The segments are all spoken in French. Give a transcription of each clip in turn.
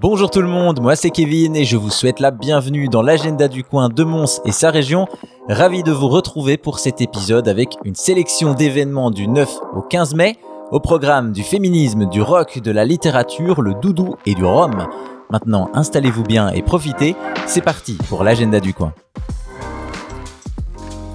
Bonjour tout le monde, moi c'est Kevin et je vous souhaite la bienvenue dans l'agenda du coin de Mons et sa région. Ravi de vous retrouver pour cet épisode avec une sélection d'événements du 9 au 15 mai, au programme du féminisme, du rock, de la littérature, le doudou et du rhum. Maintenant, installez-vous bien et profitez, c'est parti pour l'agenda du coin.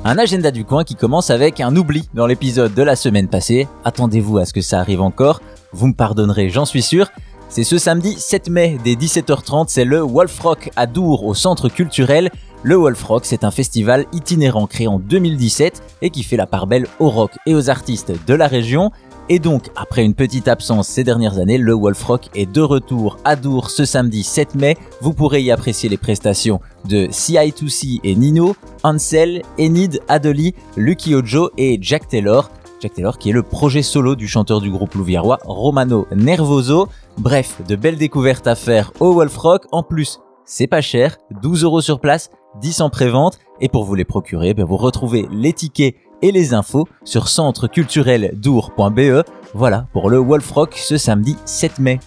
Un agenda du coin qui commence avec un oubli dans l'épisode de la semaine passée. Attendez-vous à ce que ça arrive encore, vous me pardonnerez, j'en suis sûr. C'est ce samedi 7 mai dès 17h30, c'est le Wolf Rock à Dour au centre culturel. Le Wolf Rock, c'est un festival itinérant créé en 2017 et qui fait la part belle au rock et aux artistes de la région. Et donc, après une petite absence ces dernières années, le Wolf Rock est de retour à Dour ce samedi 7 mai. Vous pourrez y apprécier les prestations de CI2C et Nino, Ansel, Enid, Adeli, Lucky Ojo et Jack Taylor. Taylor qui est le projet solo du chanteur du groupe louviérois Romano Nervoso. Bref, de belles découvertes à faire au Wolf Rock. En plus, c'est pas cher, 12 euros sur place, 10 en pré-vente. Et pour vous les procurer, ben, vous retrouvez les tickets et les infos sur centrecultureldour.be. Voilà pour le Wolf Rock ce samedi 7 mai.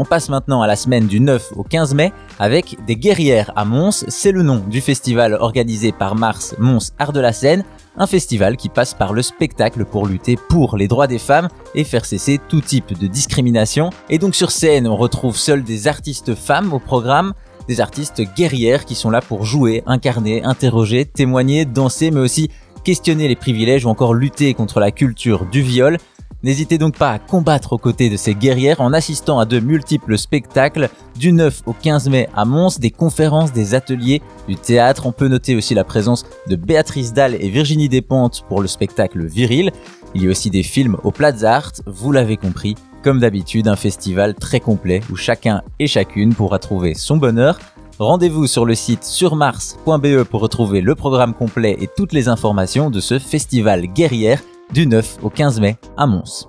On passe maintenant à la semaine du 9 au 15 mai avec des guerrières à Mons. C'est le nom du festival organisé par Mars Mons Art de la Seine un festival qui passe par le spectacle pour lutter pour les droits des femmes et faire cesser tout type de discrimination. Et donc sur scène, on retrouve seuls des artistes femmes au programme, des artistes guerrières qui sont là pour jouer, incarner, interroger, témoigner, danser, mais aussi questionner les privilèges ou encore lutter contre la culture du viol. N'hésitez donc pas à combattre aux côtés de ces guerrières en assistant à de multiples spectacles du 9 au 15 mai à Mons, des conférences, des ateliers, du théâtre. On peut noter aussi la présence de Béatrice Dalle et Virginie Despentes pour le spectacle Viril. Il y a aussi des films au Plaza Art, vous l'avez compris. Comme d'habitude, un festival très complet où chacun et chacune pourra trouver son bonheur. Rendez-vous sur le site surmars.be pour retrouver le programme complet et toutes les informations de ce festival guerrière du 9 au 15 mai à Mons.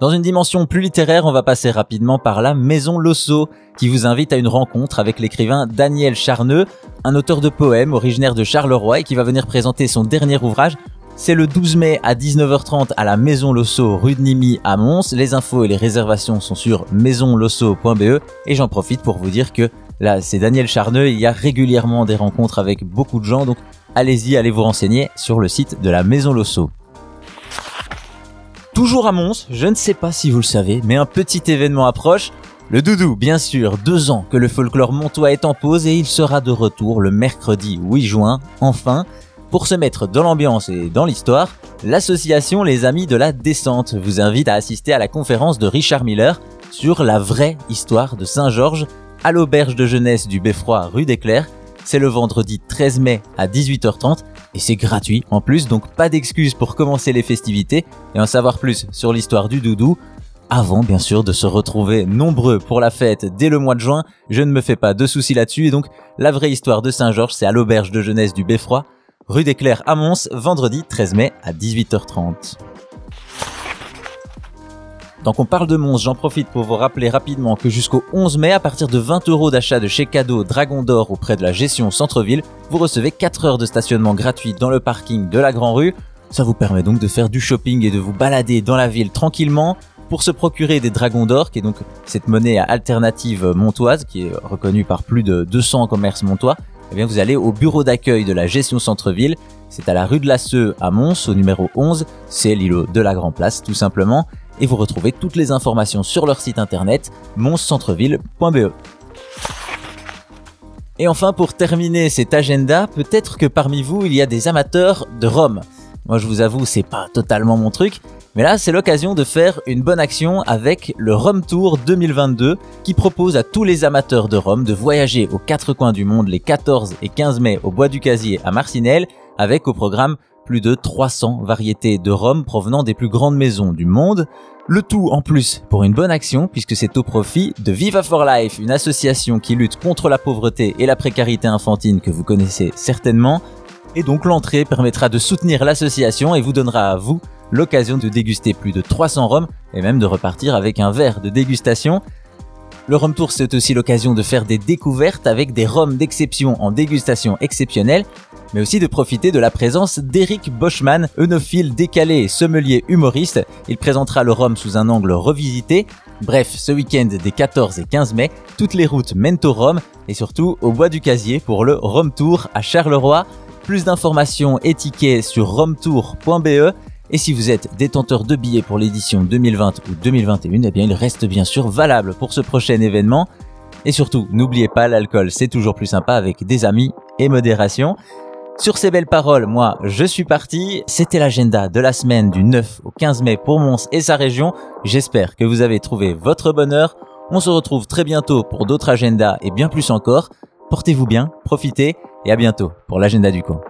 Dans une dimension plus littéraire, on va passer rapidement par la Maison Losso, qui vous invite à une rencontre avec l'écrivain Daniel Charneux, un auteur de poèmes originaire de Charleroi et qui va venir présenter son dernier ouvrage. C'est le 12 mai à 19h30 à la Maison Losso, rue de Nimy à Mons. Les infos et les réservations sont sur maisonlosso.be et j'en profite pour vous dire que là, c'est Daniel Charneux, il y a régulièrement des rencontres avec beaucoup de gens, donc allez-y, allez vous renseigner sur le site de la Maison Losso. Toujours à Mons, je ne sais pas si vous le savez, mais un petit événement approche. Le Doudou, bien sûr, deux ans que le folklore montois est en pause et il sera de retour le mercredi 8 juin, enfin. Pour se mettre dans l'ambiance et dans l'histoire, l'association Les Amis de la Descente vous invite à assister à la conférence de Richard Miller sur la vraie histoire de Saint-Georges à l'auberge de jeunesse du Beffroi rue des Clercs c'est le vendredi 13 mai à 18h30 et c'est gratuit en plus, donc pas d'excuses pour commencer les festivités et en savoir plus sur l'histoire du doudou. Avant bien sûr de se retrouver nombreux pour la fête dès le mois de juin, je ne me fais pas de soucis là-dessus et donc la vraie histoire de Saint-Georges c'est à l'auberge de jeunesse du Beffroi, rue des Clercs à Mons, vendredi 13 mai à 18h30. Donc on parle de Mons, j'en profite pour vous rappeler rapidement que jusqu'au 11 mai, à partir de 20 euros d'achat de chez Cadeau Dragon d'Or auprès de la gestion centre-ville, vous recevez 4 heures de stationnement gratuit dans le parking de la Grand Rue. Ça vous permet donc de faire du shopping et de vous balader dans la ville tranquillement. Pour se procurer des dragons d'or, qui est donc cette monnaie alternative montoise, qui est reconnue par plus de 200 commerces montois, eh bien vous allez au bureau d'accueil de la gestion centre-ville. C'est à la rue de la à Mons, au numéro 11. C'est l'îlot de la Grand Place, tout simplement et vous retrouvez toutes les informations sur leur site internet monscentreville.be. Et enfin, pour terminer cet agenda, peut-être que parmi vous, il y a des amateurs de rhum. Moi, je vous avoue, c'est pas totalement mon truc, mais là, c'est l'occasion de faire une bonne action avec le Rhum Tour 2022 qui propose à tous les amateurs de rhum de voyager aux quatre coins du monde les 14 et 15 mai au Bois du Casier à Marcinelle avec au programme plus de 300 variétés de rhum provenant des plus grandes maisons du monde. Le tout en plus pour une bonne action puisque c'est au profit de Viva for Life, une association qui lutte contre la pauvreté et la précarité infantile que vous connaissez certainement. Et donc l'entrée permettra de soutenir l'association et vous donnera à vous l'occasion de déguster plus de 300 rhums et même de repartir avec un verre de dégustation. Le Rhum Tour c'est aussi l'occasion de faire des découvertes avec des rhums d'exception en dégustation exceptionnelle mais aussi de profiter de la présence d'Eric Boschman, œnophile décalé et sommelier humoriste. Il présentera le rhum sous un angle revisité. Bref, ce week-end des 14 et 15 mai, toutes les routes mènent au Rhum et surtout au Bois du Casier pour le Rhum Tour à Charleroi. Plus d'informations et tickets sur romtour.be. Et si vous êtes détenteur de billets pour l'édition 2020 ou 2021, eh bien il reste bien sûr valable pour ce prochain événement. Et surtout, n'oubliez pas, l'alcool c'est toujours plus sympa avec des amis et modération. Sur ces belles paroles, moi, je suis parti. C'était l'agenda de la semaine du 9 au 15 mai pour Mons et sa région. J'espère que vous avez trouvé votre bonheur. On se retrouve très bientôt pour d'autres agendas et bien plus encore. Portez-vous bien, profitez et à bientôt pour l'agenda du coin.